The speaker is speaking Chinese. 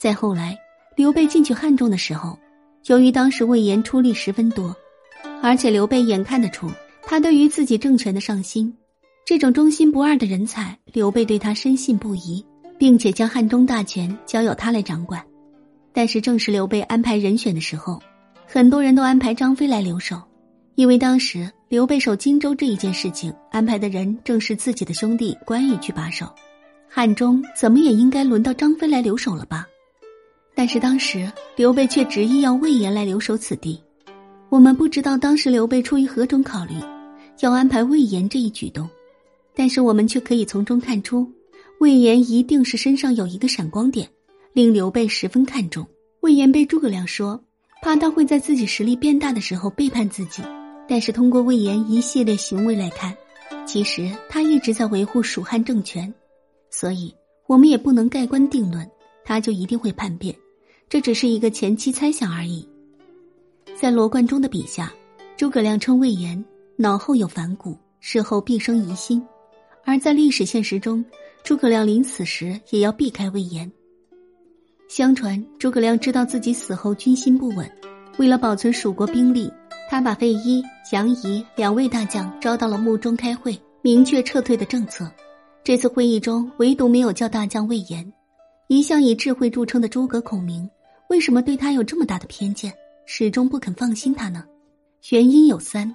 再后来，刘备进去汉中的时候，由于当时魏延出力十分多，而且刘备眼看得出他对于自己政权的上心，这种忠心不二的人才，刘备对他深信不疑，并且将汉中大权交由他来掌管。但是，正是刘备安排人选的时候，很多人都安排张飞来留守，因为当时刘备守荆州这一件事情安排的人正是自己的兄弟关羽去把守，汉中怎么也应该轮到张飞来留守了吧？但是当时刘备却执意要魏延来留守此地，我们不知道当时刘备出于何种考虑，要安排魏延这一举动，但是我们却可以从中看出，魏延一定是身上有一个闪光点。令刘备十分看重。魏延被诸葛亮说，怕他会在自己实力变大的时候背叛自己。但是通过魏延一系列行为来看，其实他一直在维护蜀汉政权，所以我们也不能盖棺定论，他就一定会叛变。这只是一个前期猜想而已。在罗贯中的笔下，诸葛亮称魏延脑后有反骨，事后必生疑心；而在历史现实中，诸葛亮临死时也要避开魏延。相传诸葛亮知道自己死后军心不稳，为了保存蜀国兵力，他把费祎、杨仪两位大将招到了墓中开会，明确撤退的政策。这次会议中，唯独没有叫大将魏延。一向以智慧著称的诸葛孔明，为什么对他有这么大的偏见，始终不肯放心他呢？原因有三：